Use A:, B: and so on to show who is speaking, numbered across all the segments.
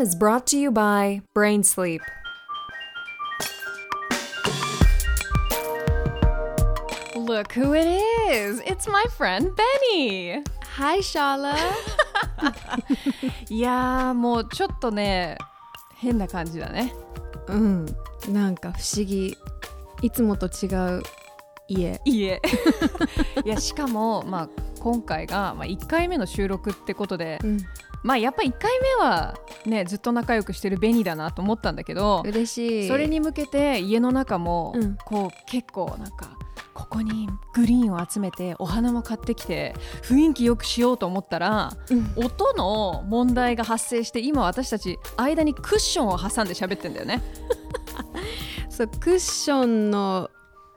A: program is brought to you by Brain Sleep.
B: Look who it is! It's my friend Benny!
C: Hi, Shala.
B: いやーもうちょっとね変な感じだね
C: うん、なんか不思議。いつもと違う家。
B: いいえいやしかも、まあ、今回が、まあ、1回目の収録ってことで、
C: うん、
B: まあやっぱ1回目はねずっと仲良くしてるベニだなと思ったんだけど
C: 嬉しい。
B: それに向けて家の中も、
C: うん。
B: こう結構なんかここにグリーンを集めてお花も買ってきて雰囲気よくしようと思ったら
C: うん、
B: 音の問題が発生して今私たち間にクッションを挟んで喋ってんだよね。
C: そうクッションの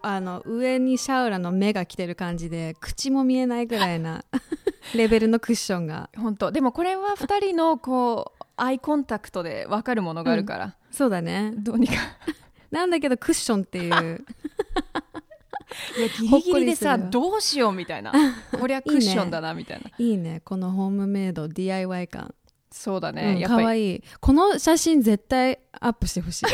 C: あの上にシャウラの目が来てる感じで口も見えないぐらいな レベルのクッションが。
B: 本当。でもこれは2人のこうアイコンタクトで分かるものがあるから、
C: そうだね。
B: どうにか。
C: なんだけどクッションっていう。
B: いやギリギリでさどうしようみたいな。こりゃ クッションだなみたいな。い
C: いね。このホームメイド DIY 感、
B: そうだ
C: う
B: ね、
C: ん、
B: やっぱり。
C: かわいい。この写真絶対アップしてほしい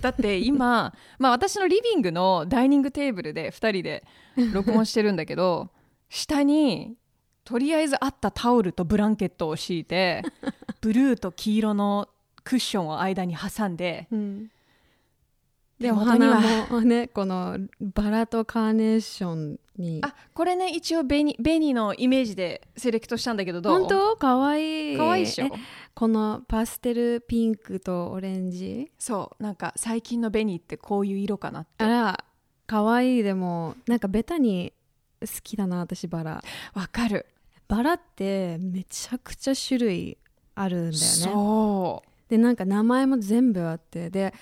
B: だって今、まあ、私のリビングのダイニングテーブルで2人で録音してるんだけど 下にとりあえずあったタオルとブランケットを敷いて ブルーと黄色のクッションを間に挟んで
C: うん。
B: で
C: お
B: 元には
C: 花もねこのバラとカーネーションに
B: あこれね一応ベニベニのイメージでセレクトしたんだけどどう？
C: 本当？かわいい。
B: かわいいでしょ？
C: えこのパステルピンクとオレンジ。
B: そうなんか最近のベニってこういう色かなって。
C: あらかわいいでもなんかベタに好きだな私バラ。
B: わかる。
C: バラってめちゃくちゃ種類あるんだよね。
B: そう。
C: でなんか名前も全部あって。で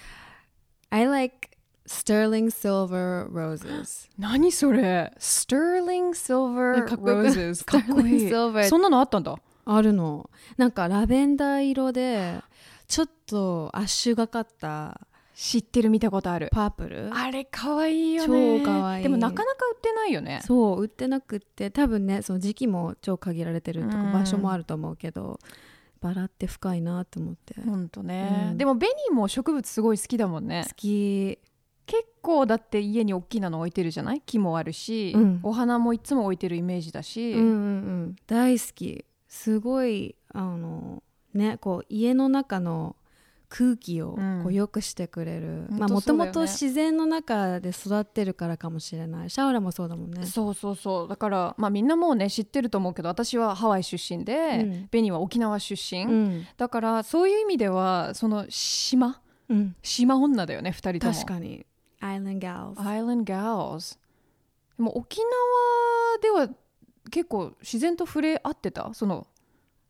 C: I like sterling silver roses
B: 何それ？Sterling
C: ね
B: Silver Roses かっこいい。そんなのあったんだ
C: あるの。なんかラベンダー色でちょっとアッシュがかった
B: 知ってる見たことある。
C: パープル。
B: あれ可愛いよね。
C: 超可愛い
B: でもなかなか売ってないよね。
C: そう売ってなくって多分ねその時期も超限られてるとか
B: うん。
C: 場所もあると思うけどバラって深いなと思って。好
B: ほんとね、
C: うん。
B: でもベニーも植物すごい好きだもんね。
C: き。
B: 結構だって家に大きなの置いてるじゃない？木もあるし、
C: うん。
B: お花もいつも置いてるイメージだし、
C: うんうんうん。大好きすごいあのねこう家の中の空気を
B: うん。
C: こう良くしてくれる、
B: ほんと
C: まあもともと自然の中で育ってるからかもしれない。シャオラもそうだもんね。
B: そうそうそう。だから、まあ、みんなもうね知ってると思うけど私はハワイ出身で、
C: うん。
B: ベニーは沖縄出身、
C: うん、
B: だからそういう意味ではその島？
C: うん、
B: 島女だよね2人とも。
C: 確かに。Island Gals
B: Island Gals でも沖縄では結構自然と触れ合ってた？その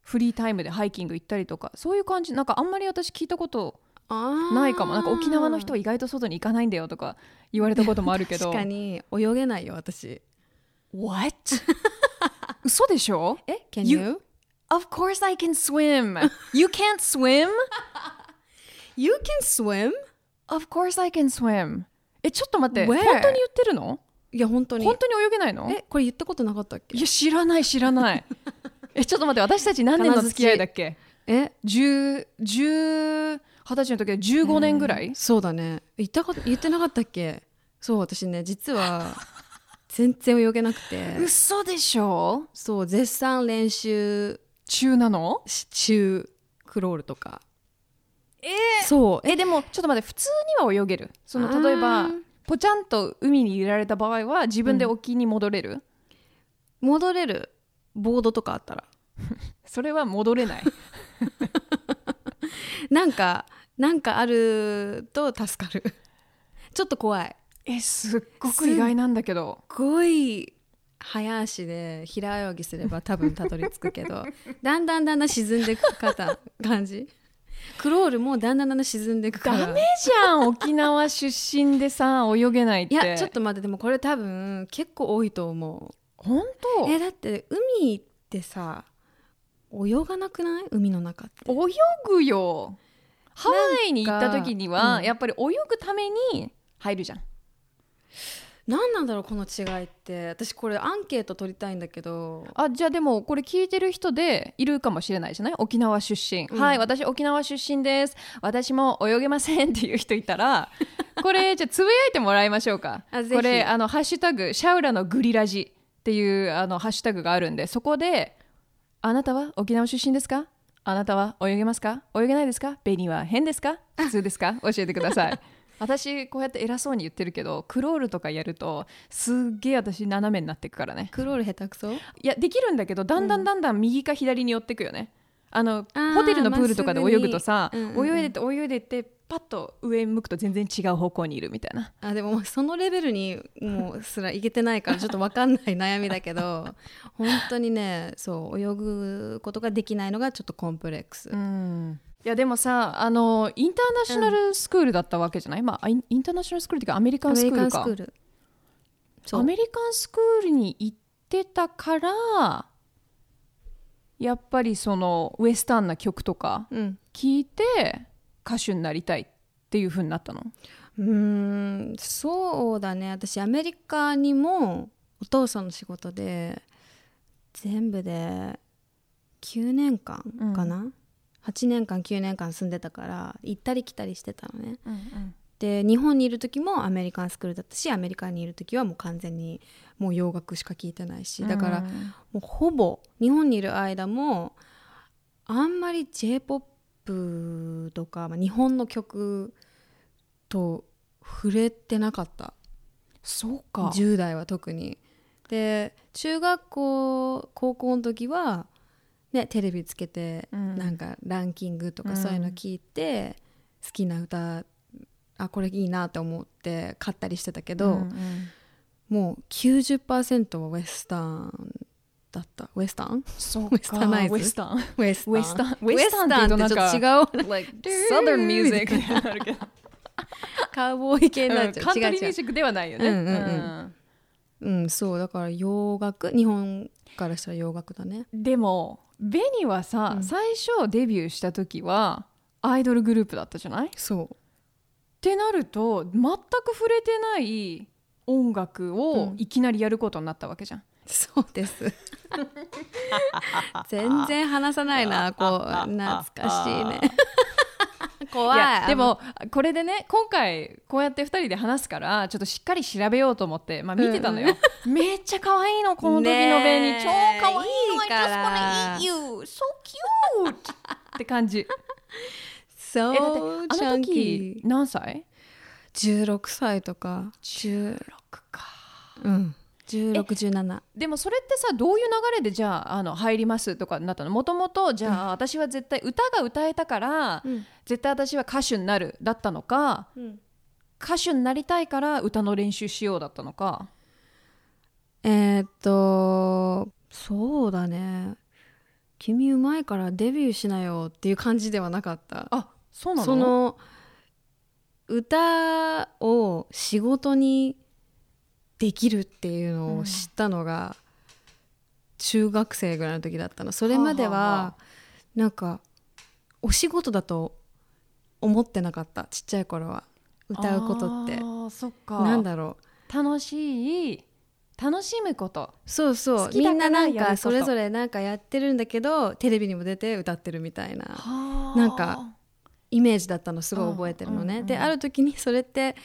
B: フリータイムでハイキング行ったりとか。そういう感じ？なんかあんまり私聞いたことないかも。なんか沖縄の人は意外と外に行かないんだよとか言われたこともあるけど。
C: 確かに泳げないよ私。
B: What? 嘘でしょ？
C: え？Can
B: You-
C: you?
B: Of course I can swim. You can't swim?
C: You can swim?
B: Of course I can swim. えちょっと待って。
C: Where?
B: 本当に言ってるの？
C: いや本当に。
B: 本当に泳げないの？
C: えこれ言ったことなかったっけ？
B: いや知らない知らない。えちょっと待って私たち何年の付き合いだっけ？
C: え
B: ？10 10 20歳の時は15年ぐらい、
C: そうだね。言ったこと言ってなかったっけ？そう私ね実は全然泳げなくて。
B: 嘘でしょ？
C: そう絶賛練習
B: 中なの？
C: し中クロールとか。
B: え
C: そう。
B: えでもちょっと待って普通には泳げる。その例えば
C: あー
B: ポチャンと海に入れられた場合は自分で沖に戻れる、
C: 戻れる。ボードとかあったら。
B: それは戻れない。
C: なんかなんかあると助かる。ちょっと怖い。
B: えすっごく意外なんだけど。
C: すごい早足で平泳ぎすれば多分たどり着くけどだんだんだんだん沈んでいく方感じクロールもだんだんだんだん沈んでいくから。
B: ダメじゃん。沖縄出身でさ泳げないって。
C: いやちょっと待って。でもこれ多分結構多いと思う。
B: 本当？
C: えだって海ってさ泳がなくない？海の中って。
B: 泳ぐよ。ハワイに行った時には、
C: うん。
B: やっぱり泳ぐために入るじゃん
C: 何なんだろうこの違いって。私これアンケート取りたいんだけど。
B: あじゃあでもこれ聞いてる人でいるかもしれないじゃない？沖縄出身、
C: うん。
B: はい私沖縄出身です。私も泳げませんっていう人いたら これじゃあつぶやいてもらいましょうか。これあのハッシュタグシャウラのグリラジっていうあのハッシュタグがあるんでそこであなたは沖縄出身ですか？あなたは泳げますか？泳げないですか？ベニは変ですか？普通ですか？教えてください私こうやって偉そうに言ってるけどクロールとかやるとすっげえ私斜めになっていくからね。
C: クロール下手くそ？
B: いやできるんだけどだんだんだんだん右か左に寄ってくよね、あのホテルのプールとかで泳ぐとさ、
C: うんうんうん。
B: 泳いでって泳いでってパッと上向くと全然違う方向にいるみたいな。
C: あでもそのレベルにもうすらいけてないから ちょっと分かんない悩みだけど本当にねそう泳ぐことができないのがちょっとコンプレックス、
B: うんいやでもさあのインターナショナルスクールだったわけじゃない、まあインインターナショナルスクールっていうかアメリカ
C: アメリカ
B: ンスクールか。
C: ンスクールそう。
B: アメリカンスクールに行ってたからやっぱりそのウエスタンな曲とか
C: うん。
B: 聞いて歌手になりたいっていう風になったの？
C: うーんそうだね。私アメリカにもお父さんの仕事で全部で9年間かな、8年間9年間住んでたから行ったり来たりしてたのね。で日本にいる時もアメリカンスクールだったしアメリカにいる時はもう完全にもう洋楽しか聞いてないしだから
B: うん
C: もうほぼ日本にいる間もあんまり j p o p とか、まあ、日本の曲と触れてなかった。
B: そうか。
C: 10代は特に。で中学校高校の時は、ね、テレビつけて、
B: うん。
C: なんかランキングと
B: うん。
C: かそういうの聞いて、好きな歌あこれいいなって思って買ったりしてたけど、
B: うんうん。
C: もう90%はウエスタンだった。ウエスタン？
B: そう
C: ウエスタンナイズ
B: ウエスタン。
C: ウエスタン。
B: ウエスタン。
C: ウエスタンってちょっと違う
B: ？like southern music
C: カウボーイ系になっちゃう、
B: カントリーミュージックではないよね。
C: うんうん。うん。うんそう。だから洋楽？日本からしたら洋楽だね。
B: でもベニはさ、
C: うん。
B: 最初デビューした時はアイドルグループだったじゃない？っ
C: そう。
B: てなると全く触れてない音楽を
C: うん。
B: いきなりやることになったわけじゃん、
C: そうです。全然話さないな。こう懐かしいね 怖い。
B: いやでもこれでね今回こうやって2人で話すからちょっとしっかり調べようと思って、まあ、見てたのよ、めっちゃ可愛いのこの時のベニ、超可愛いの
C: いいから。
B: I just wanna eat you so cute って感じ。
C: そう
B: えだってあの時
C: ー。
B: 何歳
C: ？16歳とか。
B: 16か。
C: うん1617
B: でもそれってさどういう流れでじゃああの入りますとかになったの？もともとじゃあ、私は絶対歌が歌えたから、
C: うん。
B: 絶対私は歌手になるだったのか
C: うん。
B: 歌手になりたいから歌の練習しようだったのか？
C: えーっとそうだね。君うまいからデビューしなよっていう感じではなかった。
B: あそうなの？
C: その歌を仕事にできるっていうのを知ったのが中学生ぐらいの時だったの。それまで
B: は
C: なんかお仕事だと思ってなかった。ちっちゃい頃は。歌うことって。
B: そっか。
C: なんだろう。
B: 楽しい楽しむこと。
C: そうそう。みんななんかそれぞれなんかやってるんだけどテレビにも出て歌ってるみたいな。
B: は
C: なんかイメージだったのすごい覚えてるのね。
B: うんうんうん。
C: である時にそれって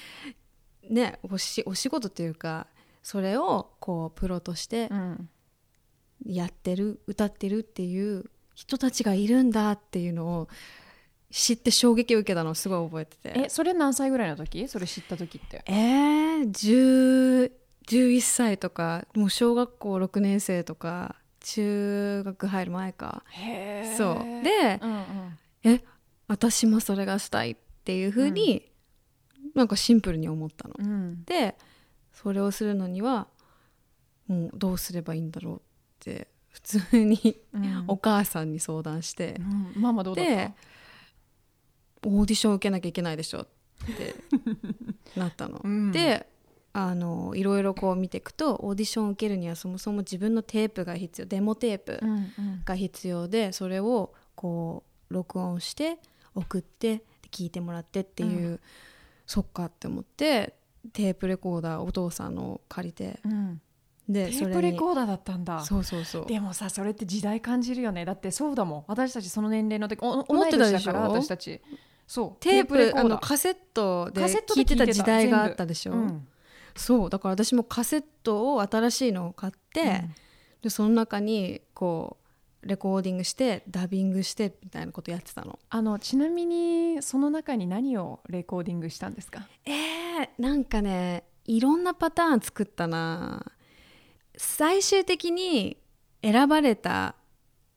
C: ねおしお仕事っていうかそれをこうプロとして
B: うん。
C: やってる歌ってるっていう人たちがいるんだっていうのを知って衝撃を受けたのをすごい覚えてて。
B: えそれ何歳ぐらいの時？それ知った時って。
C: えー、10 11歳とかもう小学校6年生とか中学入る前か。
B: へえ
C: そう。で
B: うんうん。
C: え私もそれがしたいっていうふうに、なんかシンプルに思ったの。
B: うん。
C: でそれをするのにはもうどうすればいいんだろうって普通に
B: うん。
C: お母さんに相談して
B: う、ん。ママどうだ
C: でオーディション受けなきゃいけないでしょってなったの。
B: うん。
C: であのいろいろこう見ていくとオーディションを受けるにはそもそも自分のテープが必要デモテープ
B: うんうん。
C: が必要でそれをこう録音して送って聞いてもらってっていう、そっかって思ってテープレコーダーお父さんのを借りて
B: うん、テー
C: でそれに。
B: プレコーダーだったんだ。
C: そうそうそう。
B: でもさそれって時代感じるよね。だってそうだもん。私たちその年齢の時お
C: 思ってたでしょ？
B: 私たち。そう。
C: テープ
B: レコーダー。
C: あのカセットで
B: カセットで
C: 聞いてた時代があったでしょ、
B: うん。
C: そう。だから私もカセットを新しいのを買って、でその中にこうレコーディングしてダビングしてみたいなことやってたの。
B: あのちなみにその中に何をレコーディングしたんですか？
C: えー、なんかねいろんなパターン作ったな。最終的に選ばれた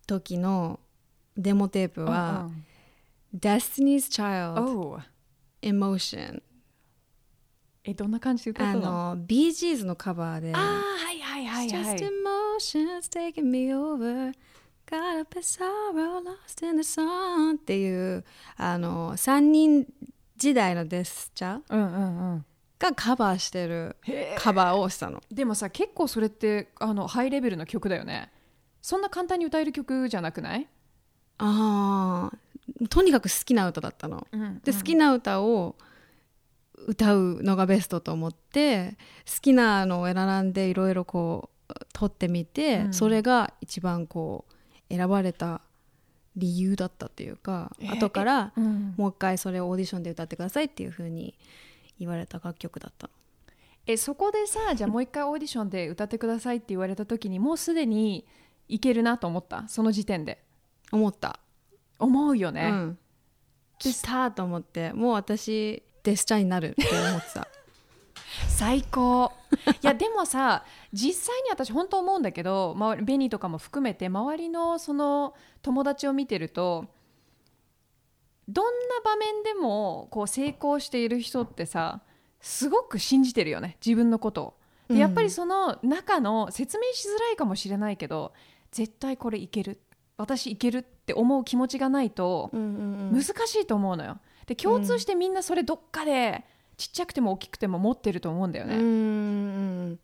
C: 時のデモテープは「Destiny's
B: うん。
C: Child Emotion
B: えどんな感じで」歌っ
C: あ
B: たの？
C: の Bee Gees のカバーで。
B: あーはいはいはいは
C: Just
B: い
C: emotions taking me over Got a sorrow lost in the sun. っていうあの3人時代のデスチャー
B: うんうんうん。
C: がカバーしてるカバーをしたの。
B: でもさ結構それってあのハイレベルの曲だよね。そんな簡単に歌える曲じゃなくない、
C: ああとにかく好きな歌だったの。で好きな歌を歌うのがベストと思って好きなのを選んでいろいろこう撮ってみて、
B: うん。
C: それが一番こう選ばれた理由だったっていうか、
B: えー
C: 後から
B: うん。
C: もう一回それをオーディションで歌ってくださいっていう風に言われた楽曲だったの。
B: えそこでさじゃあもう一回オーディションで歌ってくださいって言われた時にもうすでにいけるなと思った？その時点で。
C: 思った、
B: 思うよね、
C: うん。来たと思ってもう私デスチャーになるって思ってた。
B: 最高いやでもさ実際に私本当思うんだけどベニーとかも含めて周りのその友達を見てるとどんな場面でもこう成功している人ってさすごく信じてるよね自分のことを。でやっぱりその中の説明しづらいかもしれないけど絶対これいける私いけるって思う気持ちがないと難しいと思うのよ。で共通してみんなそれどっかでちっちゃくても大きくても持ってると思うんだよね。
C: うん。うん。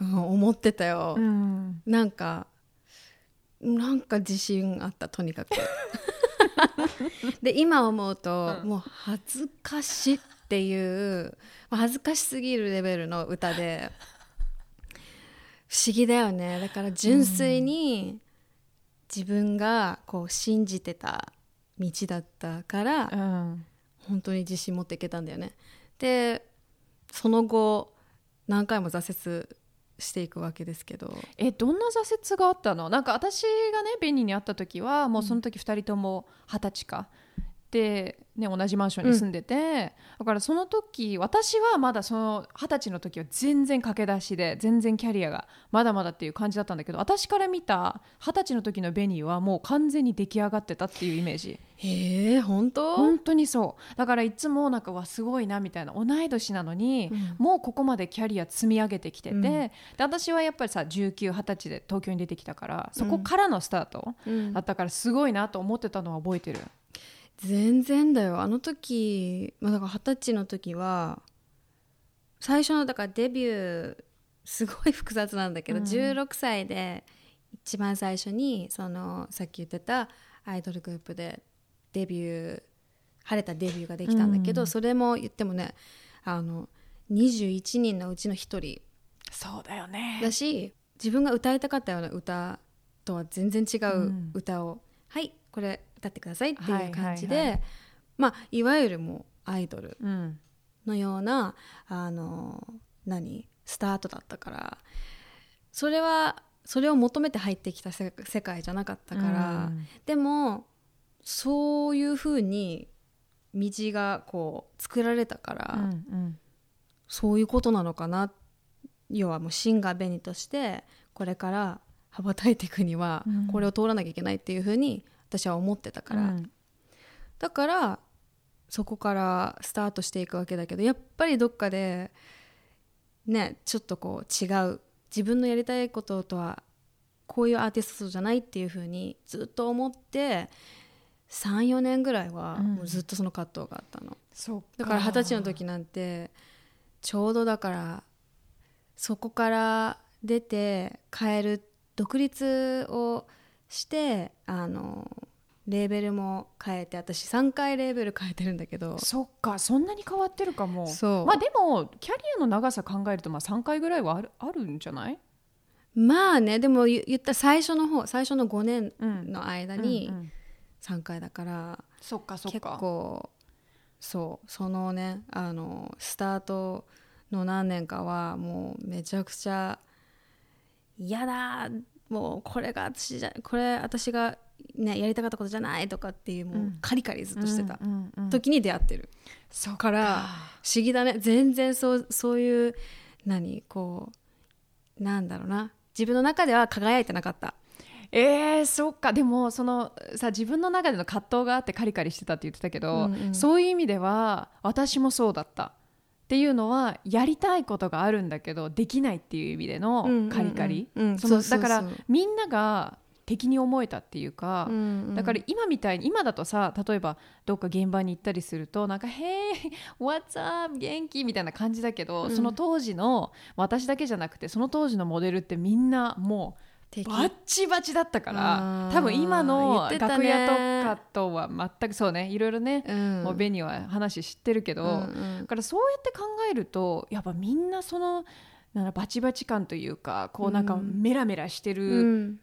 C: うん。思ってたよ、
B: うん。
C: なんかなんか自信あったとにかく。で今思うと、
B: うん。
C: もう恥ずかしいっていうまあ恥ずかしすぎるレベルの歌で不思議だよね。だから純粋に自分がこう信じてた道だったから、
B: うん
C: 本当に自信持っていけたんだよね。でその後何回も挫折していくわけですけど。
B: えどんな挫折があったの？なんか私がねベニーに会った時はもうその時2人とも二十歳か。で、ね、同じマンションに住んでて、だからその時私はまだその二十歳の時は全然駆け出しで全然キャリアがまだまだっていう感じだったんだけど私から見た二十歳の時のベニーはもう完全に出来上がってたっていうイメージ。
C: へえ本当？
B: 本当にそう。だからいつもなんかわすごいなみたいな同い年なのに、
C: うん。
B: もうここまでキャリア積み上げてきてて、
C: うん。
B: で私はやっぱりさ1920歳で東京に出てきたからそこからのスタート
C: うん。
B: だったからすごいなと思ってたのは覚えてる、
C: 全然だよ。あの時、まあ、だから二十歳の時は最初のだからデビューすごい複雑なんだけど、
B: うん。
C: 16歳で一番最初にそのさっき言ってたアイドルグループでデビュー晴れたデビューができたんだけど、
B: うん。
C: それも言ってもねあの21人のうちの1人。
B: そうだよね。
C: だし自分が歌いたかったような歌とは全然違う歌を、はいこれ歌ってくださいっていう感じで、
B: はいはい。はい
C: まあいわゆるもうアイドル
B: うん。
C: のようなあの何スタートだったからそれはそれを求めて入ってきたせ世界じゃなかったから、
B: うん。
C: でもそういうふうに道がこう作られたから、
B: うんうん。
C: そういうことなのかな。要はもうシンガーベニとしてこれから羽ばたいていくには
B: うん。
C: これを通らなきゃいけないっていうふうに私は思ってたから、
B: うん。
C: だからそこからスタートしていくわけだけどやっぱりどっかでねちょっとこう違う自分のやりたいこととはこういうアーティストじゃないっていうふうにずっと思って34年ぐらいは
B: うん。
C: もうずっとその葛藤があったの。
B: そう
C: だから二十歳の時なんてちょうどだからそこから出て帰る独立をしてあのレーベルも変えて私3回レーベル変えてるんだけど。
B: そっかそんなに変わってるかも。
C: そう。
B: まあでもキャリアの長さ考えるとまあ3回ぐらいはあるあるんじゃない？
C: まあねでも言言った最初の方最初の5年
B: うん。
C: の間
B: うん
C: に
B: うん。
C: 3回だから、
B: そっかそっ
C: 結
B: か
C: 構そうそのねあのスタートの何年かはもうめちゃくちゃ嫌だもうこれが私じゃこれ私がねやりたかったことじゃないとかっていうもう
B: うん。
C: カリカリずっとしてた時に出会ってる、
B: そっ
C: から不思議だね。全然そうそういう何こうなんだろうな。自分の中では輝いてなかった。
B: えー、そっか。でもそのさ自分の中での葛藤があってカリカリしてたって言ってたけど、
C: うんうん。
B: そういう意味では私もそうだったっていうのはやりたいことがあるんだけどできないっていう意味でのカリカリ、だからみんなが敵に思えたっていうか、
C: うんうん。
B: だから今みたいに今だとさ例えばどっか現場に行ったりするとなんか「Hey what's up? 元気?」みたいな感じだけど、
C: うん。
B: その当時の私だけじゃなくてその当時のモデルってみんなもう
C: 敵
B: バッチバチだったから多分今の楽屋とかとは全くそうね。いろいろね、
C: うん。
B: もうベニは話知ってるけど、
C: うんうん。
B: だからそうやって考えるとやっぱみんなそのなんだバチバチ感というかこうなんか
C: うん。
B: メラメラして
C: う
B: る
C: ん。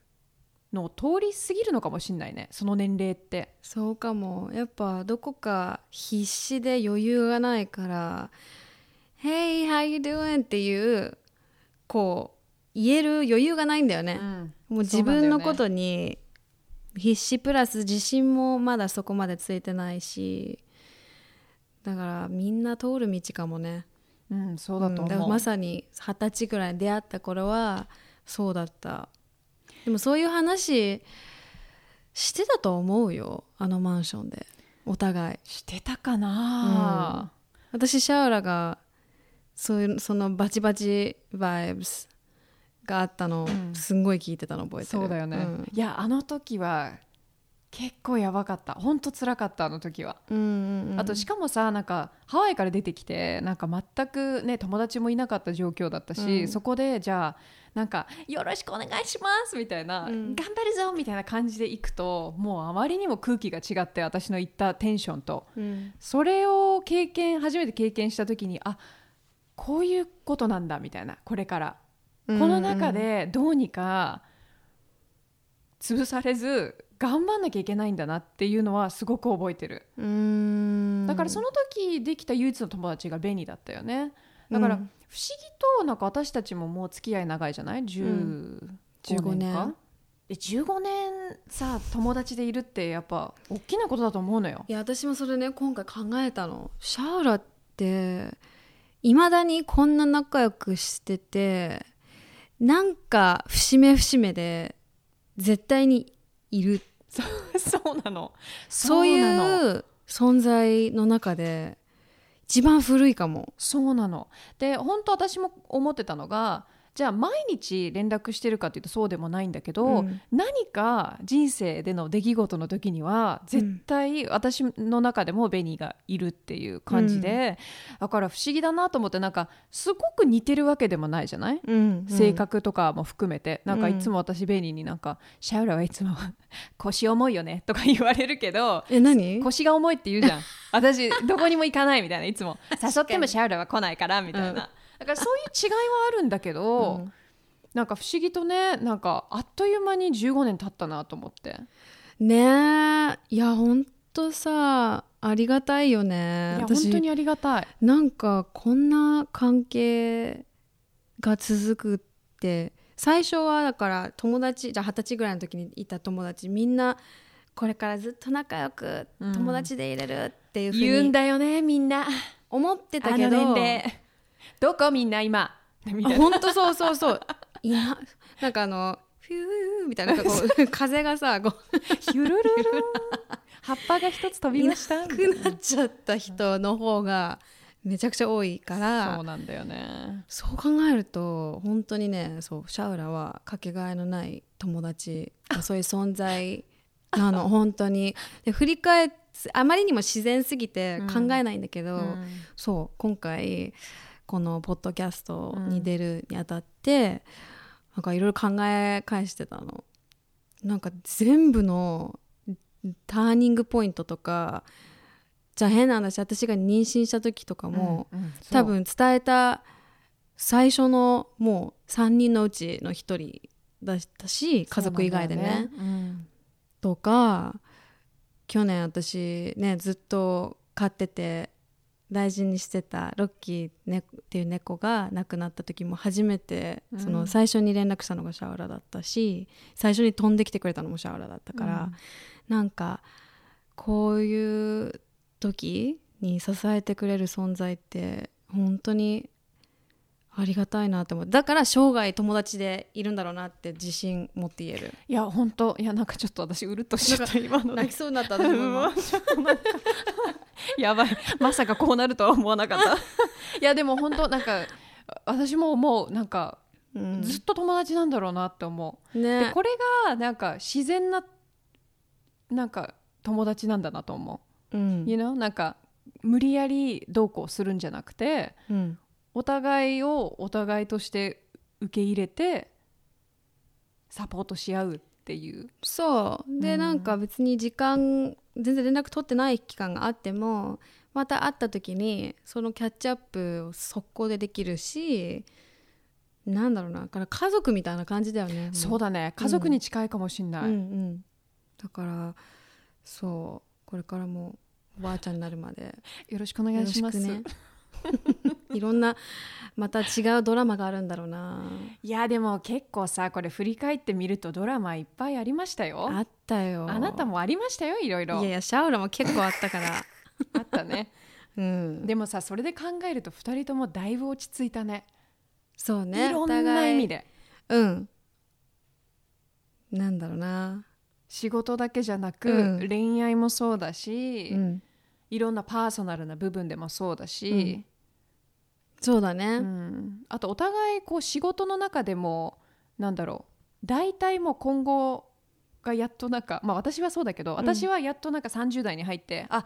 B: のを通り過ぎるのかもしれないね。その年齢って。
C: そうかも。やっぱどこか必死で余裕がないから「Hey how you doing?」っていうこう言える余裕がないんだよね、
B: うん。
C: もう自分のことに必死プラス自信もまだそこまでついてないしだからみんな通る道かもね。
B: うん、そうだと思う。
C: んからまさに二十歳ぐらいに出会った頃はそうだった。でもそういう話してたと思うよあのマンションで。お互い。
B: してたかな、
C: 私シャオラがそういうそのバチバチバイブスがあったの、
B: うん。
C: すんごい聞いてたの覚えてる。
B: そうだよね、
C: うん。
B: いやあの時は結構やばかった。本当辛かったあの時は、
C: うんうんうん。
B: あとしかもさなんかハワイから出てきてなんか全くね友達もいなかった状況だったし、
C: うん。
B: そこでじゃあなんか「よろしくお願いします」みたいな、
C: うん。
B: 頑張るぞ」みたいな感じで行くともうあまりにも空気が違って私の言ったテンションと。
C: うん。
B: それを経験初めて経験した時にあこういうことなんだみたいなこれから、この中でどうにか潰されず頑張んなきゃいけないんだなっていうのはすごく覚えてる。
C: うん。
B: だからその時できた唯一の友達がベニだったよね。だから不
C: うん。
B: 思議となんか私たちももう付き合い長いじゃない？10 15年か？
C: 年。
B: で15年さ友達でいるってやっぱ大きなことだと思うのよ。
C: いや私もそれね今回考えたの。シャオラっていまだにこんな仲良くしててなんか節目節目で絶対にいる。
B: そうなの。
C: そういう存在の中で一番古いかも。
B: そうなの。で本当私も思ってたのがじゃあ毎日連絡してるかっていうとそうでもないんだけど、
C: うん。
B: 何か人生での出来事の時には絶対私の中でもベニーがいるっていう感じで、だから不思議だなと思ってなんかすごく似てるわけでもないじゃない、
C: うん
B: 性格とかも含めて。なんか
C: うん
B: いつも私ベニーになんか「シャウラはいつも腰重いよね」とか言われるけど
C: え何？
B: 腰が重いって言うじゃん。私どこにも行かないみたいな。いつも。誘ってもシャウラは来ないからみたいな、
C: うん
B: だからそういう違いはあるんだけど、
C: うん。
B: なんか不思議とねなんかあっという間に15年経ったなと思って。
C: ねえ。いやほんとさありがたいよね。
B: いや本当にありがたい。
C: なんかこんな関係が続くって最初はだから友達じゃあ二十歳ぐらいの時にいた友達みんなこれからずっと仲良く
B: うん。
C: 友達でいれるっていうふ
B: 言う
C: うんに
B: だよねみんな。
C: 思ってた
B: あ
C: けど
B: の年齢どこみんな今？みたいな。
C: 本当そうそうそう。いやなんかあのフューみたいなこう 風がさこう
B: ヒュルルルン葉っぱが一つ飛びました。
C: いな。くなっちゃった人の方がめちゃくちゃ多いから。
B: そうなんだよね。
C: そう考えると本当にねそうシャウラはかけがえのない友達そういう存在なの。本当に。で振り返っあまりにも自然すぎて考えないんだけど、
B: うん。
C: そう今回このポッドキャストに出るにあたって、なんかいろいろ考え返してたの。なんか全部のターニングポイントとかじゃあ変な話私が妊娠した時とかも、
B: うんうん
C: 多分伝えた最初のもう3人のうちの1人だったし家族以外でね。
B: そうなんだようん。
C: とか去年私ねずっと飼ってて大事にしてたロッキー、ね、っていう猫が亡くなった時も初めて
B: うん。
C: その最初に連絡したのがシャオラだったし、最初に飛んできてくれたのもシャオラだったから、なんかこういう時に支えてくれる存在って本当にありがたいなって思う。だから生涯友達でいるんだろうなって自信持って言える。
B: いや本当。いやなんかちょっと私うるっとしちゃった今の。で
C: 泣きそうになった。私も
B: やばい。まさかこうなるとは思わなかった。いやでも本当なんか私も思う。なんか
C: うん。
B: ずっと友達なんだろうなって思う、で
C: ね
B: これがなんか自然ななんか友達なんだなと思う、
C: うん。
B: You know? なんか無理やりどうこうするんじゃなくて
C: うん
B: お互いをお互いとして受け入れてサポートし合うっていう。
C: そう。で、
B: うん。
C: なんか別に時間全然連絡取ってない期間があってもまた会った時にそのキャッチアップを速攻でできるしなんだろうな。だから家族みたいな感じだよね。
B: そうだね。家族に近いかもしんない、
C: うんうん、だからそう。これからもおばあちゃんになるまで。
B: よろしくお願いします。
C: ね いろんなまた違うドラマがあるんだろうな。い
B: やでも結構さこれ振り返ってみるとドラマいっぱいありましたよ。
C: あったよ。
B: あなたもありましたよいろいろ。
C: いやいやシャオラも結構あったから。
B: あったね。
C: うん。
B: でもさそれで考えると2人ともだいぶ落ち着いたね。
C: そうね。
B: いろんな意味で。
C: うん。なんだろうな。
B: 仕事だけじゃなく、
C: うん。
B: 恋愛もそうだし、
C: うん。
B: いろんなパーソナルな部分でもそうだし、
C: そうだね、
B: うん。あとお互いこう仕事の中でもなんだろう大体もう今後がやっとなんかまあ私はそうだけど、私はやっとなんか30代に入ってあ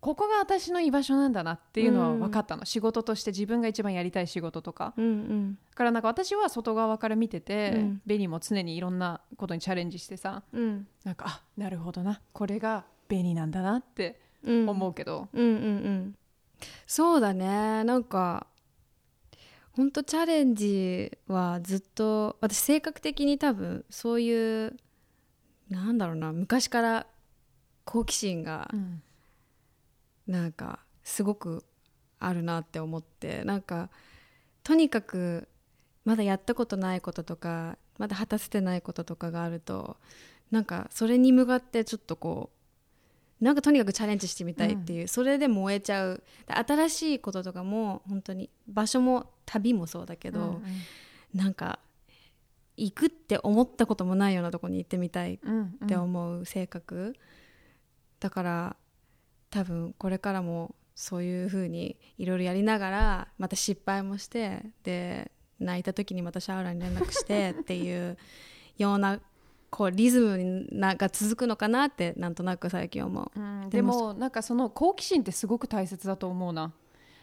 B: ここが私の居場所なんだなっていうのは分かったの、仕事として自分が一番やりたい仕事とか。
C: うんうん。
B: だからなんか私は外側から見てて、
C: うん。
B: ベニも常にいろんなことにチャレンジしてさ
C: うん。
B: なんかあなるほどな。これがベニなんだなって
C: うん。
B: 思うけど、
C: うんうんうん。そうだね。なんかほんとチャレンジはずっと私性格的に多分そういうなんだろうな昔から好奇心が
B: うん。
C: なんかすごくあるなって思ってなんかとにかくまだやったことないこととかまだ果たせてないこととかがあるとなんかそれに向かってちょっとこうなんかとにかくチャレンジしてみたいっていう、それで燃えちゃう。で新しいこととかも本当に場所も旅もそうだけど、
B: うんうん
C: なんか行くって思ったこともないようなとこに行ってみたい
B: うん
C: って思う性格、だから多分これからもそういう風にいろいろやりながらまた失敗もしてで泣いた時にまたシャオラに連絡してっていうようなこうリズムになが続くのかなってなんとなく最近思う。
B: うん、
C: で
B: で
C: も
B: もなんかその好奇心ってすごく大切だと思うな。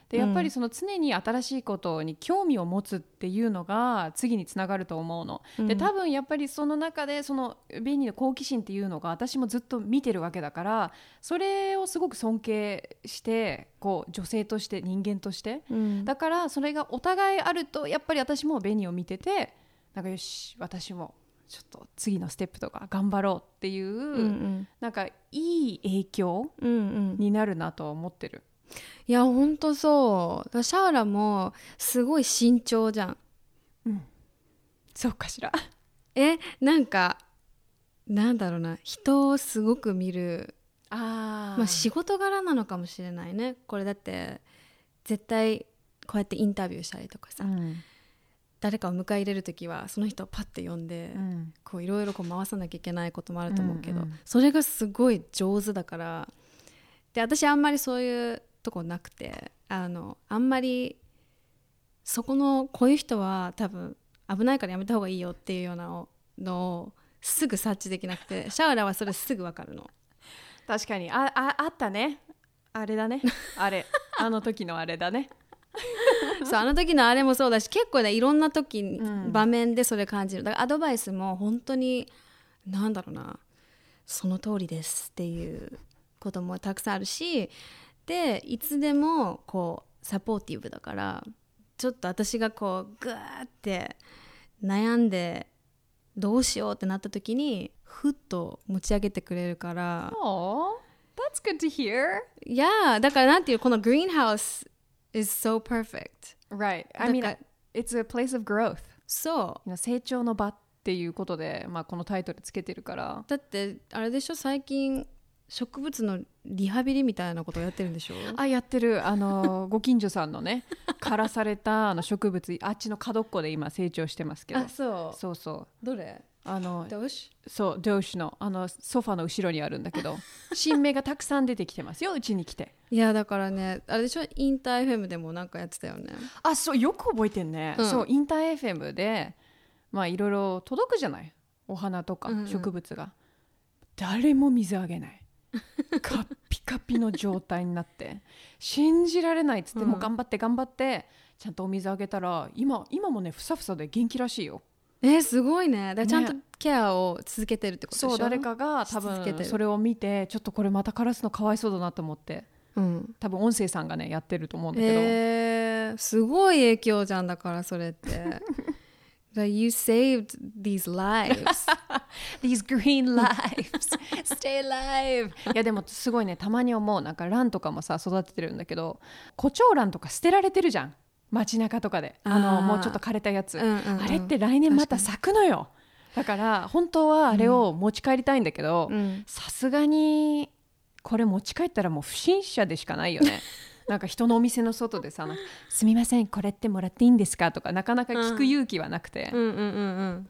B: でやっぱりその常に新しいことに興味を持つっていうのが次につながると思うの。で多分やっぱりその中でそのベニーの好奇心っていうのが私もずっと見てるわけだからそれをすごく尊敬してこう女性として人間として。
C: うん。
B: だからそれがお互いあるとやっぱり私もベニーを見ててなんかよし私もちょっと次のステップとか頑張ろうっていう、
C: うんうん。
B: なんかいい影響
C: うんうん。
B: になるなとは思ってる。
C: いやほんとそう。シャオラもすごい慎重じゃん。
B: そうかしら。
C: えなんかなんだろうな。人をすごく見る。
B: あ
C: まあ仕事柄なのかもしれないね。これだって絶対こうやってインタビューしたりとかさ、
B: うん。
C: 誰かを迎え入れる時はその人をパッて呼んで、いろいろこう回さなきゃいけないこともあると思うけど、
B: うんうん。
C: それがすごい上手だから。で私あんまりそういうとこなくてあのあんまりそこのこういう人は多分危ないからやめた方がいいよっていうようなのをすぐ察知できなくて シャオラはそれすぐ分かるの。
B: 確かに。あああったね。あれだね。あれ。あの時のあれだね。
C: そうあの時のあれもそうだし結構ねいろんな時に、
B: うん。
C: 場面でそれ感じる。だからアドバイスも本当になんだろうなその通りですっていうこともたくさんあるしでいつでもこうサポーティブだからちょっと私がこうグーって悩んでどうしようってなった時にふっと持ち上げてくれるから
B: Oh, that's good to hear.
C: いやだからなんていうこのグリーンハウス is so perfect
B: Right. I mean, it's a place of growth.
C: そう
B: 成長の場っていうことで、まあ、このタイトルつけてるから。
C: だってあれでしょ？最近植物のリハビリみたいなことをやってるんでしょ？
B: あやってる。あの ご近所さんのね枯らされたあの植物あっちの角っこで今成長してますけど。
C: あそう。
B: そうそう。
C: どれ？
B: あの
C: どうし？
B: そうドーシュの？あのソファの後ろにあるんだけど 新芽がたくさん出てきてますようちに来て。
C: いやだからねあれでしょ？インター FM でもなんかやってたよね。
B: あそうよく覚えてんね、
C: うん。
B: そうインター FM でまあいろいろ届くじゃない？お花とか
C: うんうん。
B: 植物が、誰も水あげないカッピカピの状態になって信じられないっつって、
C: うん。
B: もう頑張って頑張ってちゃんとお水あげたら今今もねふさふさで元気らしいよ。
C: えーすごいね。だちゃんと
B: ね
C: ケアを続けてるってことでしょ？
B: そう誰かが多分それを見てちょっとこれまた枯らすのかわいそうだなと思って。
C: うん。
B: 多分音声さんがねやってると思うんだけど、
C: えー、すごい影響じゃんだからそれって。You saved these lives.
B: These green lives Stay alive. いやでもすごいね。たまに思う。なんかランとかもさ育ててるんだけどコチョウランとか捨てられてるじゃん。街中とかで。あのもうちょっと枯れたやつ、
C: うんうんうん。
B: あれって来年また咲くのよ。だから本当はあれを持ち帰りたいんだけど
C: うん。
B: さすがにこれ持ち帰ったらもう不審者でしかないよね。なんか人のお店の外でさなんか「すみませんこれってもらっていいんですか?」とかなかなか聞く勇気はなくて、
C: うんうんうんうん。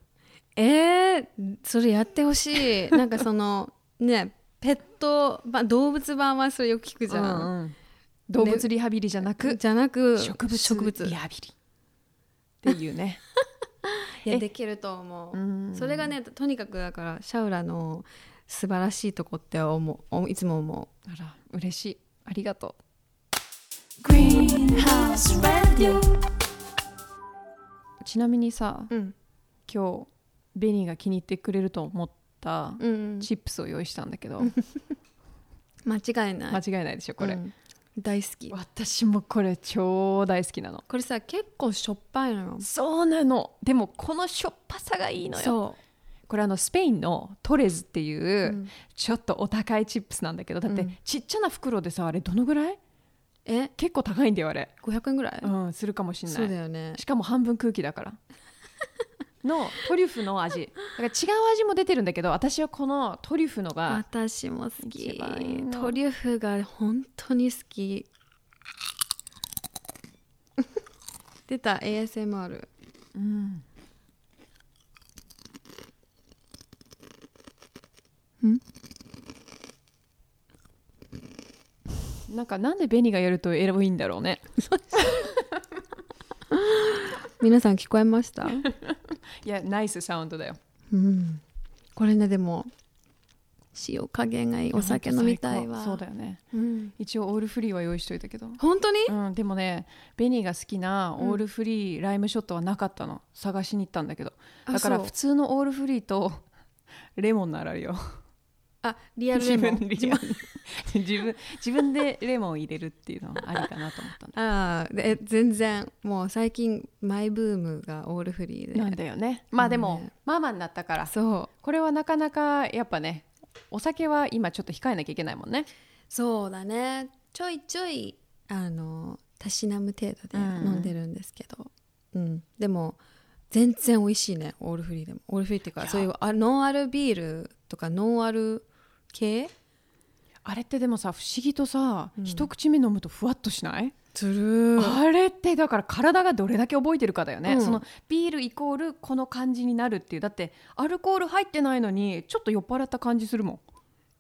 C: えー、それやってほしい。なんかそのねペット版動物版はそれよく聞くじゃん、
B: うんうん。動物リハビリじゃなく、
C: じゃなく
B: 植物
C: 植物。
B: リハビリ。っていうね。え
C: いやできると思う、
B: うん。
C: それがねとにかくだからシャウラの素晴らしいとこって思ういつも思
B: あら嬉しい。ありがと.う。ちなみにさ
C: ううん。
B: 今日ベニーが気に入ってくれると思った
C: うん。
B: チップスを用意したんだけど、
C: 間違いない。
B: 間違いないでしょこれ、
C: うん。大好き。
B: 私もこれ超大好きなの。
C: これさ結構しょっぱいのよ。
B: そうなの。でもこのしょっぱさがいいのよ。
C: そ
B: これあのスペインのトレズっていう、
C: うん。
B: ちょっとお高いチップスなんだけどだって
C: うん。
B: ちっちゃな袋でさあれどのぐらい？
C: え？
B: 結構高いんだよあれ。
C: 500円ぐらい、
B: うんするかもしんない。
C: そうだよね。
B: しかも半分空気だからのトリュフの味。だから違う味も出てるんだけど私はこのトリュフのが
C: 私も好き。トリュフが本当に好き。出た ASMR
B: うん。なんかなんでベニがやるとエロいんだろうね
C: 皆さん聞こえました、
B: いやナイスサウンドだよ。
C: うん、これねでも塩加減がいい。お酒飲みたいわ。
B: そうだよね。
C: うん、
B: 一応オールフリーは用意しといたけど。
C: 本当に、
B: うん、でもねベニーが好きなオールフリーライムショットはなかったの。探しに行ったんだけど。
C: あ
B: だから普通のオールフリーとレモンならあるよ
C: あリアルレモン。
B: 自分自分自分でレモンを入れるっていうのはありかなと思ったんだ。
C: ああで全然もう最近マイブームがオールフリーで。
B: なんだよね。まあでも、
C: ね
B: ママになったから。
C: そう。
B: これはなかなかやっぱねお酒は今ちょっと控えなきゃいけないもんね。
C: そうだね。ちょいちょいあのたしなむ程度で
B: うん。
C: 飲んでるんですけど、うん。でも全然美味しいねオールフリーでも。オールフリーっていうかそういうあノンアルビールとかノンアル系？
B: あれってでもさ不思議とさ、
C: うん。
B: 一口目飲むとふわっとしない、
C: する
B: あれってだから体がどれだけ覚えてるかだよね、
C: うん。
B: そのビールイコールこの感じになるっていう。だってアルコール入ってないのにちょっと酔っ払った感じするも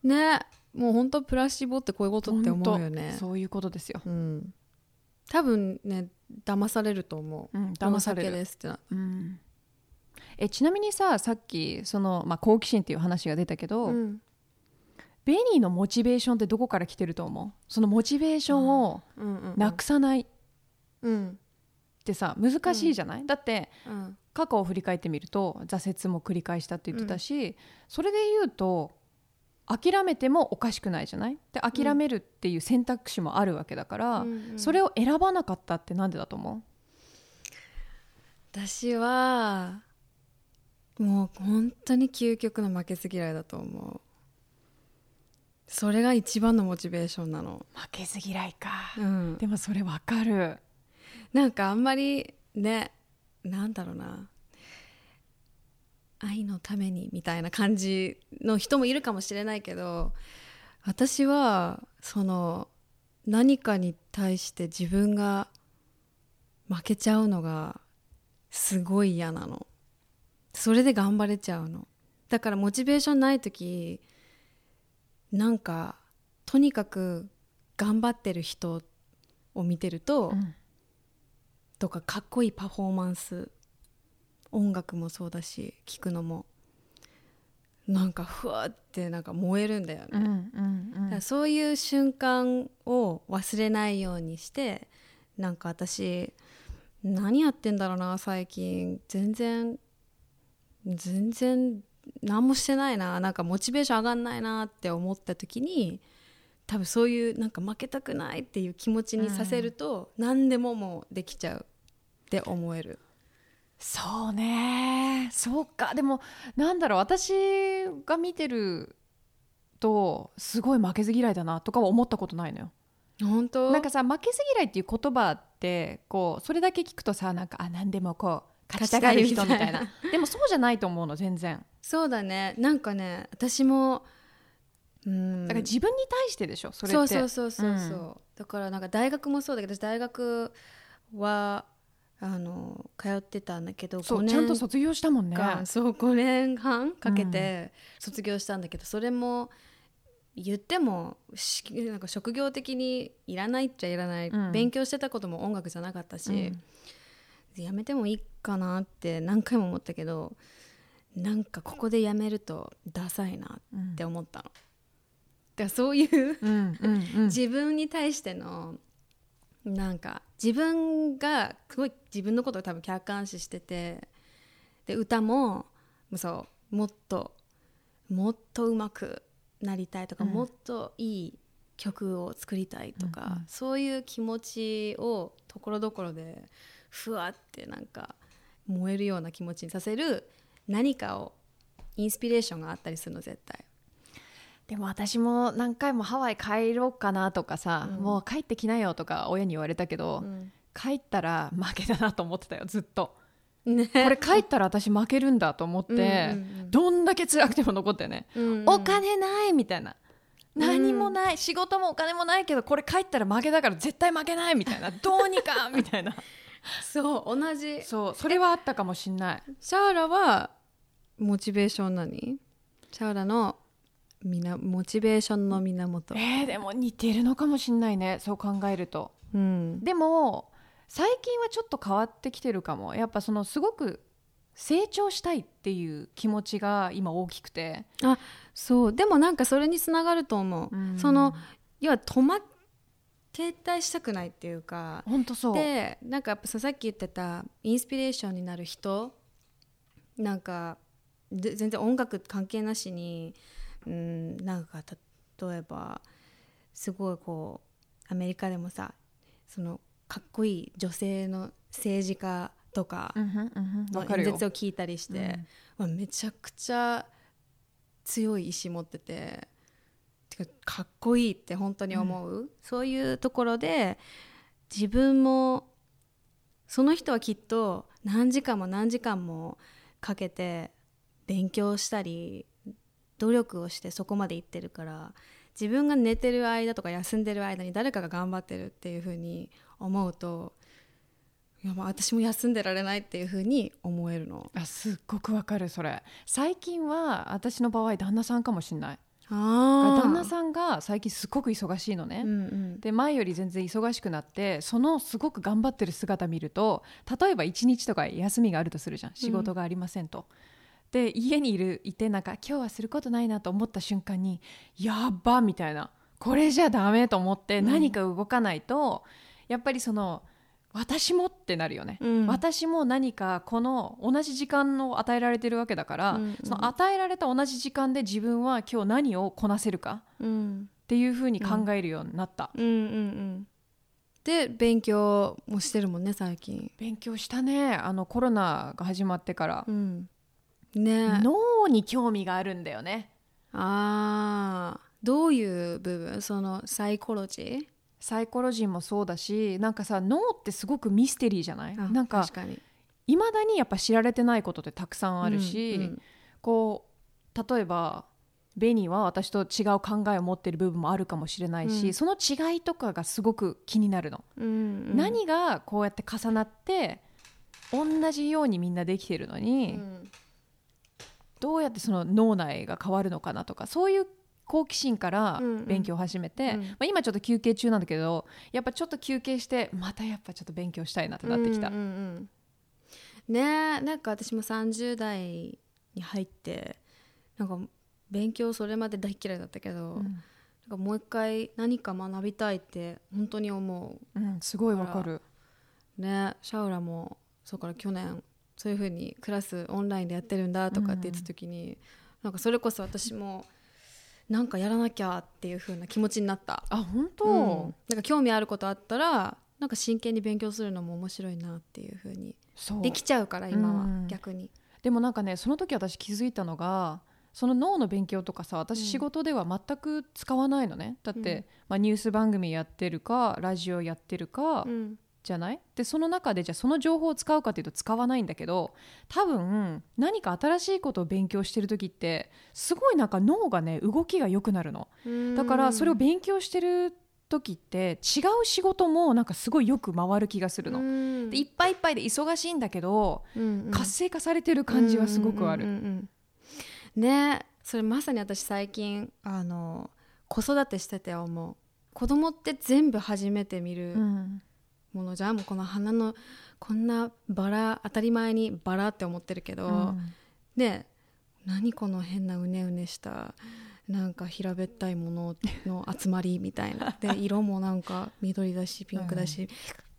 B: ん。
C: ね。もう本当プラシボってこういうことって思うよね。
B: そう。いうことですよ、
C: うん。多分ね騙されると思う。
B: うん、騙される。
C: ですってな
B: うん、えちなみにささっきその、まあ、好奇心っていう話が出たけど、
C: うん
B: ベニーのモチベーションってどこから来てると思う？そのモチベーションを
C: うんうんうん。
B: なくさない。っ
C: うん。
B: てさ難しいじゃない、だって
C: うん。
B: 過去を振り返ってみると挫折も繰り返したって言ってたし、それで言うと諦めてもおかしくないじゃない？で諦めるっていう選択肢もあるわけだから、
C: うんうん。
B: それを選ばなかったってなんでだと思
C: 私はもう本当に究極の負けず嫌いだと思うそれが一番のモチベーションなの、
B: う負けず嫌いか、
C: うん、
B: でもそれわかる。
C: なんかあんまりねなんだろうな。愛のためにみたいな感じの人もいるかもしれないけど私はその何かに対して自分が負けちゃうのがすごい嫌なの。それで頑張れちゃうの。だからモチベーションない時なんかとにかく頑張ってる人を見てると、
B: うん。
C: とかかっこいいパフォーマンス音楽もそうだし聴くのもなんかふわってなんか燃えるんだよね、
B: うんうん。
C: だからそういう瞬間を忘れないようにしてなんか私何やってんだろうな最近。全然全然何もしてないななんかモチベーション上がんないなって思った時に多分そういうなんか負けたくないっていう気持ちにさせると、何でももうできちゃうって思える。
B: そうね。そうか。でもなんだろう。私が見てるとすごい負けず嫌いだなとかは思ったことないのよ。
C: 本当？
B: なんかさ負けず嫌いっていう言葉ってこうそれだけ聞くとさなんかあ何でもこう勝ちたがる人みたいな。でもそうじゃないと思うの全然
C: そうだね。なんかね私もうん。
B: だから自分に対してでしょ？それって。
C: そうそうそうそうそう、
B: うん。
C: だからなんか大学もそうだけど私大学はあの通ってたんだけど5年
B: そうちゃんと卒業したもんね。
C: 間そう5年半かけて卒業したんだけど、それも言ってもしなんか職業的にいらないっちゃいらない、
B: うん。
C: 勉強してたことも音楽じゃなかったし、
B: うん。
C: やめてもいいかなって何回も思ったけどなんかここでやめるとダサいな
B: うん。
C: って思ったの。だからそういう
B: うんうんうん。
C: 自分に対してのなんか自分がすごい自分のことを多分客観視しててで歌もそうもっともっと上手くなりたいとか、
B: うん。
C: もっといい曲を作りたいとか、
B: うんうん
C: そういう気持ちをところどころでふわってなん。か燃えるような気持ちにさせる何かをインスピレーションがあったりするの絶対。
B: でも私も何回もハワイ帰ろうかなとかさ、
C: うん。
B: もう帰ってきなよとか親に言われたけど、帰ったら負けだなと思ってたよずっと。
C: ね、
B: これ帰ったら私負けるんだと思って、
C: うんうんうん。
B: どんだけ辛くても残ってね、
C: うん。うん
B: お金ないみたいな。何もない、仕事もお金もないけどこれ帰ったら負けだから絶対負けないみたいな。どうにかみたいな
C: そう同じ。
B: そうそれはあったかもしんない。
C: シャーラはモチベーション何？シャーラのみなモチベーションの源。
B: えー、でも似てるのかもしんないねそう考えると。
C: うん。
B: でも最近はちょっと変わってきてるかも。やっぱそのすごく成長したいっていう気持ちが今大きくて、
C: そう。でもなんかそれにつながると思う、
B: うん。
C: その要は止ま停滞したくないっていうか。
B: 本当そう。
C: でなんかやっぱささっき言ってたインスピレーションになる人。なんかで全然音楽関係なしにうんなんか例えばすごいこうアメリカでもさそのかっこいい女性の政治家とかの演説を聞いたりして、まあめちゃくちゃ強い意志持ってててかかっこいいって本当に思う、そういうところで自分もその人はきっと何時間も何時間もかけて勉強したり努力をしてそこまで行ってるから自分が寝てる間とか休んでる間に誰かが頑張ってるっていうふうに思うといやまあ私も休んでられないっていうふうに思えるの。
B: あすっごくわかるそれ。最近は私の場合旦那さんかもしんない。
C: あ
B: 旦那さんが最近すごく忙しいのね、
C: うんうん。
B: で前より全然忙しくなってそのすごく頑張ってる姿見ると例えば1日とか休みがあるとするじゃん。仕事がありませんと。で家にいるいてなんか今日はすることないなと思った瞬間にやっばみたいな。これじゃダメと思って
C: うん。
B: 何か動かないと、やっぱりその私もってなるよね、
C: うん。
B: 私も何かこの同じ時間を与えられてるわけだから、
C: うんうん。
B: その与えられた同じ時間で自分は今日何をこなせるか
C: うん。
B: っていうふうに考えるようになった、
C: うん。うんうんで勉強もしてるもんね最近。
B: 勉強したね。あのコロナが始まってから。
C: う、ん。ね。
B: 脳に興味があるんだよね。
C: あー。どういう部分？そのサイコロジー？
B: サイコロジーもそうだしなんかさ脳ってすごくミステリーじゃない？
C: あ
B: なんかいまだにやっぱ知られてないことってたくさんあるし、
C: うん
B: こう例えばベニは私と違う考えを持ってる部分もあるかもしれないし、
C: うん。
B: その違いとかがすごく気になるの、
C: うんうん。
B: 何がこうやって重なって同じようにみんなできてるの
C: う
B: に、
C: ん。
B: どうやってその脳内が変わるのかなとかそういう好奇心から
C: うんうん。
B: 勉強を始めて、
C: うん。
B: まあ、今ちょっと休憩中なんだけどやっぱちょっと休憩してまたやっぱちょっと勉強したいなってなってきた。
C: うんうんうんねえなんか私も30代に入ってなんか勉強それまで大嫌いだったけど、
B: うん。
C: なんかもう一回何か学びたいって本当に思
B: う。んすごいわかる。
C: うねシャウラもそうから去年そういうふうにクラスオンラインでやってるんだとかって言った時に、なんかそれこそ私もなんかやらなきゃっていう風な気持ちになった、
B: あ本当、
C: うん。なんか興味あることあったらなんか真剣に勉強するのも面白いなっていう風にできちゃうから今は、
B: うん。
C: 逆に。
B: でもなんかねその時私気づいたのがその脳の勉強とかさ私
C: うん。
B: 仕事では全く使わないのね、だって、
C: うん。
B: まあ、ニュース番組やってるかラジオやってるか、
C: うん
B: じゃない？でその中でじゃあその情報を使うかっていうと使わないんだけど多分何か新しいことを勉強してる時ってすごいなんか脳がね動きが良くなるの。だからそれを勉強してる時って違う仕事もなんかすごいよく回る気がするの、
C: の
B: でいっぱいいっぱいで忙しいんだけど、
C: うんうん。
B: 活性化されてる感じはすごくある、
C: うんうんうんうん。ねそれまさに私最近あの子育てしてて思う。子供って全部初めて見る
B: うん
C: ものじゃん、もうこの花のこんなバラ当たり前にバラって思ってるけど、
B: うん。
C: で何この変なうねうねしたなんか平べったいものの集まりみたいな。で色もなんか緑だしピンクだし、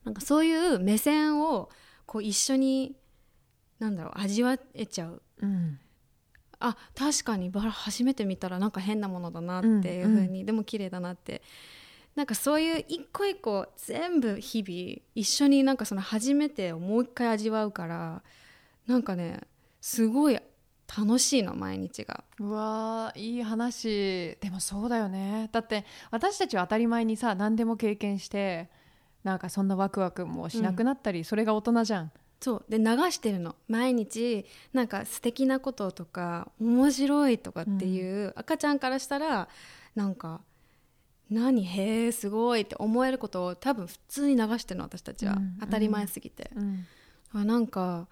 C: なんかそういう目線をこう一緒になんだろう味わえちゃう。
B: うん。
C: あ確かにバラ初めて見たらなんか変なものだなっていう風に、でも綺麗だなってなんかそういう一個一個全部日々一緒になんかその初めてをもう一回味わうからなんかねすごい楽しいの毎日が。
B: うわーいい話。でもそうだよね。だって私たちは当たり前にさ何でも経験してなんかそんなワクワクもしなくなったり、それが大人じゃん。
C: そう。で流してるの。毎日なんか素敵なこととか面白いとかっていう、赤ちゃんからしたらなんか何？へえすごい。って思えることを多分普通に流してるの私たちは、
B: うん。
C: 当たり前すぎて、
B: うん。
C: あなんか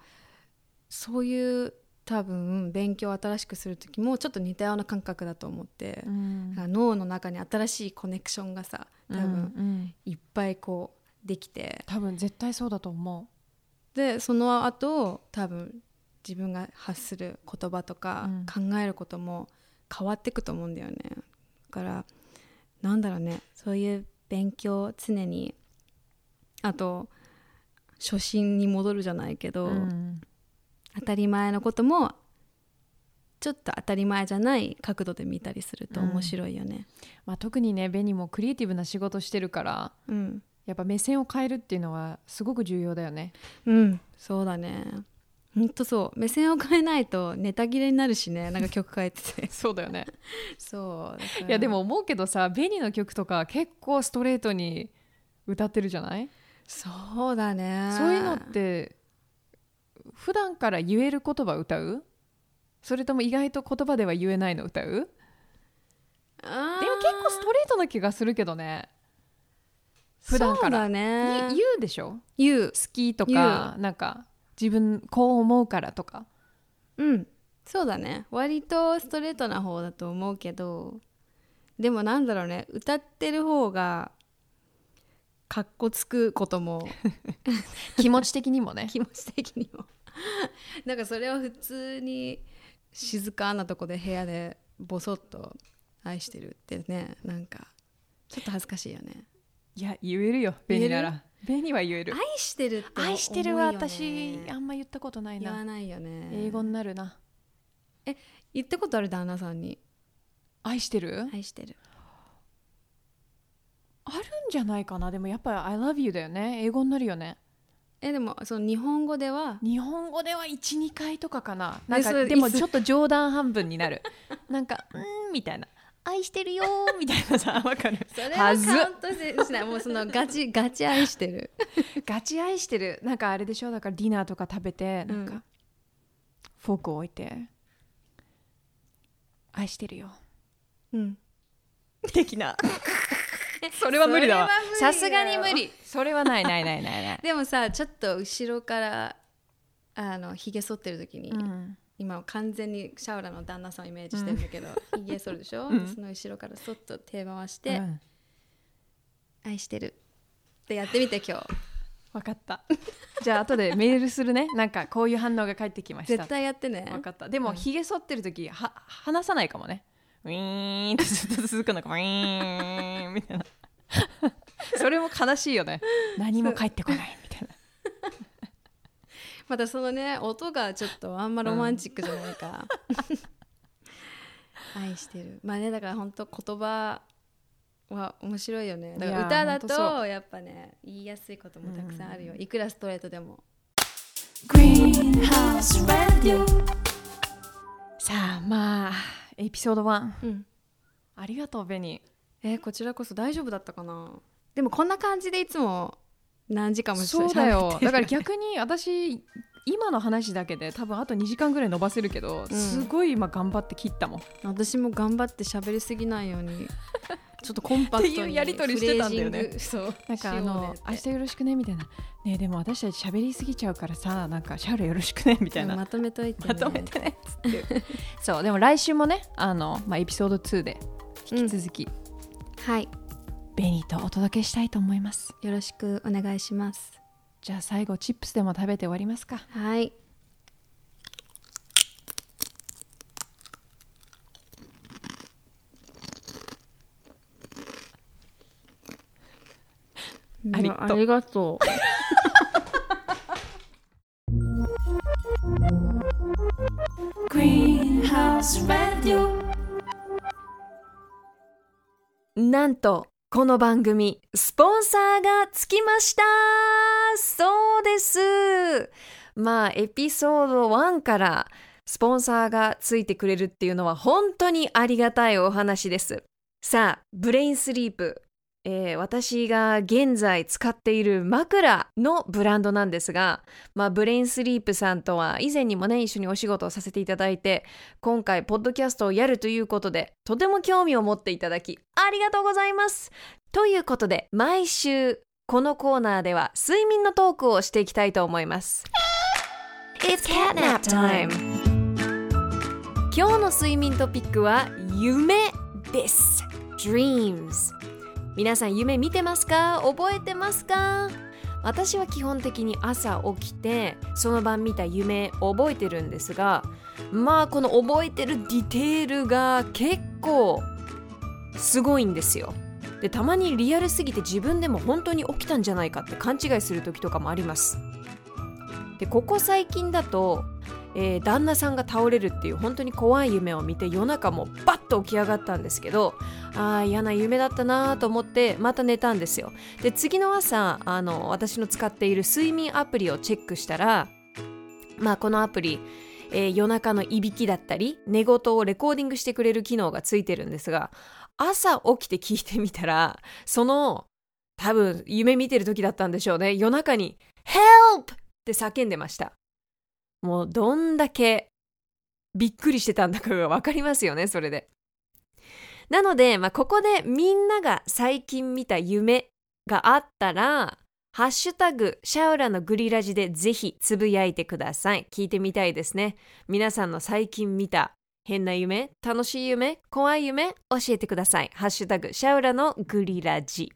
C: そういう多分勉強を新しくする時もちょっと似たような感覚だと思って、
B: うん。
C: 脳の中に新しいコネクションがさ多分いっぱいこうできて、
B: 多分絶対そうだと思
C: でその後多分自分が発する言葉とか
B: うん。
C: 考えることも変わっていくと思うんだよね、だからなんだろうね。そういう勉強常に。あと初心に戻るじゃないけ
B: う、
C: ど、
B: うん。
C: 当たり前のこともちょっと当たり前じゃない角度で見たりすると面白いよね。
B: まあ、特にねベニもクリエイティブな仕事してるから
C: うん、
B: やっぱ目線を変えるっていうのはすごく重要だよね。
C: うん、そうだねほんとそう。目線を変えないとネタ切れになるしね。なんか曲変えてて。
B: そうだよね。
C: そう。
B: いやでも思うけどさベニの曲とか結構ストレートに歌ってるじゃない？
C: そうだね。
B: そういうのって普段から言える言葉歌う？それとも意外と言葉では言えないの歌う？でも結構ストレートな気がするけどね。普段から。
C: そうだね。
B: 言言うでしょ？
C: 言う。
B: 好きとかなんか自分こう思うからとか。
C: うん。そうだね。割とストレートな方だと思うけど。でもなんだろうね。歌ってる方がかっこつくことも。
B: 気持ち的にもね。
C: 気持ち的にも。なんかそれを普通に静かなとこで部屋でボソッと愛してるってねなんかちょっと恥ずかしいよね
D: いや言えるよベニなら。ベニは言える。
C: 愛してるって
D: 愛してるは私あんま言ったことない
C: 言わ
D: な
C: ないよね。
D: 英語になるな。
C: 言ったことある旦那さんに？
D: 愛してる？
C: 愛してる。
D: あるんじゃないかな。でもやっぱり I love you だよね。英語になるよね。
C: えでもその日本語では？
D: 日本語では12回とかかな。なんかでもちょっと冗談半分になる。なんか「うーん」みたいな「愛してるよー」みたいなさわかる？
C: それ
D: は
C: カウントしない。もうそのガチ ガチ愛してる。
D: ガチ愛してる。なんかあれでしょ？だからディナーとか食べてなんか、
C: うん
D: フォークを置いて愛してるよ。
C: うん。
D: 的な。それは無理だわ。さすがに無理。それはないないないないない、
C: でもさちょっと後ろからあのひげ剃ってる時に、
D: うん
C: 今完全にシャウラの旦那さんをイメージしてるんだけど、ひげ剃るでしょ、
D: うん。
C: でその後ろからそっと手回して、
D: うん。
C: 愛してる。ってやってみて今日。
D: 分かった。じゃあ後でメールするね。なんかこういう反応が返ってきました。
C: 絶対やってね。
D: 分かった。でも、
C: うん。
D: ひげ剃ってる時は話さないかもね。ウィーンってずっと続くのか。ウィーンみたいな。それも悲しいよね。何も返ってこない
C: またそのね音がちょっとあんまロマンチックじゃないか、愛してる。まあねだから本当言葉は面白いよね。だから歌だ
D: と
C: やっぱね言いやすいこともたくさんあるよ、いくらストレートでも.
D: さあまあエピソード1
C: うん。
D: ありがとうベニ
C: えーこちらこそ大丈夫だったかな？でもこんな感じでいつも何時間も
D: そうだよ。だから逆に私今の話だけで多分あと2時間ぐらい伸ばせるけど、すごい今頑張って切ったもん。
C: 私も頑張って喋りすぎないように ちょっとコンパクトに
D: っていうやり取りしてたんだよね。
C: そう。
D: なんかあの明日よろしくねみたいな。ねえでも私たち喋りすぎちゃうからさなんかシャウルよろしくねみたいな、
C: まとめといて、ね、
D: まとめてねっつって。そうでも来週もねあの、まあ、エピソード2で引き続き、
C: はい
D: ベニーとお届けしたいと思います。
C: よろしくお願いします。
D: じゃあ最後チップスでも食べて終わりますか。
C: はい。
D: ありがとう。
C: ありがとう.
B: なんと、この番組、スポンサーがつきましたそうですまあ、エピソード1からスポンサーがついてくれるっていうのは本当にありがたいお話です。さあ、ブレインスリープ。えー私が現在使っている枕のブランドなんですが、まあ、ブレインスリープさんとは以前にもね、一緒にお仕事をさせていただいて、今回、ポッドキャストをやるということで、とても興味を持っていただき、ありがとうございます。ということで、毎週、このコーナーでは睡眠のトークをしていきたいと思います。It's catnap time! 今日の睡眠トピックは夢です。Dreams 皆さん夢見てますか？覚えてますか？私は基本的に朝起きてその晩見た夢覚えてるんですがまあこの覚えてるディテールが結構すごいんですよ。でたまにリアルすぎて自分でも本当に起きたんじゃないかって勘違いする時とかもあります。でここ最近だと、えー旦那さんが倒れるっていう本当に怖い夢を見て夜中もバッと起き上がったんですけどあー嫌な夢だったなと思ってまた寝たんですよ。で次の朝あの私の使っている睡眠アプリをチェックしたらまあこのアプリ、えー夜中のいびきだったり寝言をレコーディングしてくれる機能がついてるんですが朝起きて聞いてみたらその多分夢見てる時だったんでしょうね。夜中に「Help!」って叫んでました。もうどんだけびっくりしてたんだかが分かりますよね それでなので、まあ、ここでみんなが最近見た夢があったら、ハッシュタグ、シャウラのグリラジでぜひつぶやいてください。聞いてみたいですね。皆さんの最近見た変な夢、楽しい夢、怖い夢、教えてください。ハッシュタグ、シャウラのグリラジ。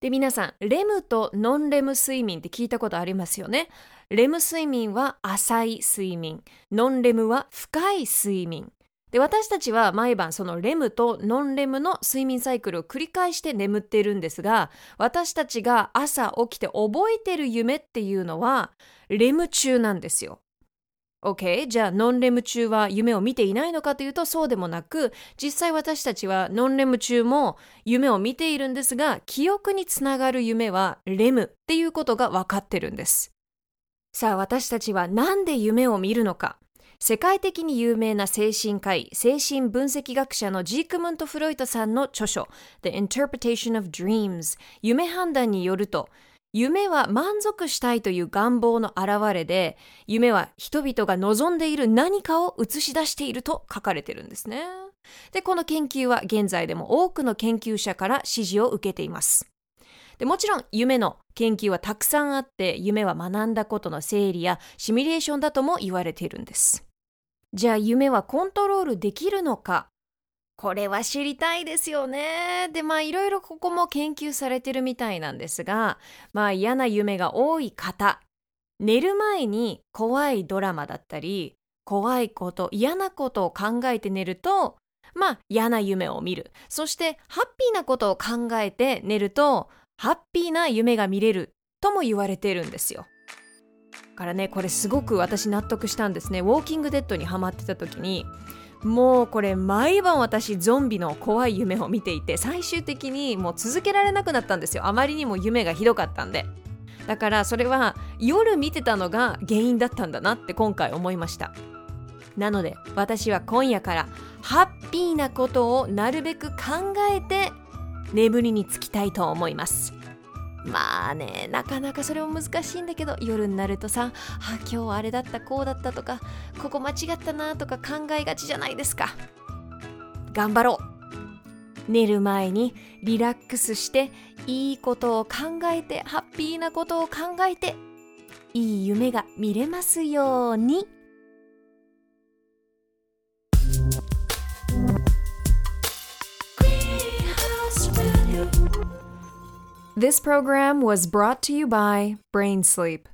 B: で、皆さん、レムとノンレム睡眠って聞いたことありますよね。レム睡眠は浅い睡眠。ノンレムは深い睡眠。で私たちは毎晩そのレムとノンレムの睡眠サイクルを繰り返して眠っているんですが私たちが朝起きて覚えてる夢っていうのはレム中なんですよ。OK? じゃあノンレム中は夢を見ていないのかというとそうでもなく実際私たちはノンレム中も夢を見ているんですが記憶につながる夢はレムっていうことが分かってるんです。さあ私たちは何で夢を見るのか世界的に有名な精神科医、精神分析学者のジークムント・フロイトさんの著書 The Interpretation of Dreams 夢判断によると夢は満足したいという願望の表れで夢は人々が望んでいる何かを映し出していると書かれてるんですね。で、この研究は現在でも多くの研究者から支持を受けています。でもちろん夢の研究はたくさんあって夢は学んだことの整理やシミュレーションだとも言われているんです。じゃあ夢はコントロールできるのかこれは知りたいですよね。で、まあいろいろここも研究されてるみたいなんですが、まあ嫌な夢が多い方、寝る前に怖いドラマだったり、怖いこと、嫌なことを考えて寝ると、まあ嫌な夢を見る。そしてハッピーなことを考えて寝ると、ハッピーな夢が見れるとも言われてるんですよ。からねこれすごく私納得したんですねウォーキングデッドにハマってた時にもうこれ毎晩私ゾンビの怖い夢を見ていて最終的にもう続けられなくなったんですよ。あまりにも夢がひどかったんで。だからそれは夜見てたのが原因だったんだなって今回思いました。なので私は今夜からハッピーなことをなるべく考えて眠りにつきたいと思います。まあねなかなかそれも難しいんだけど夜になるとさあ今日あれだったこうだったとかここ間違ったなとか考えがちじゃないですか頑張ろう寝る前にリラックスしていいことを考えてハッピーなことを考えていい夢が見れますように。This program was brought to you by Brain Sleep.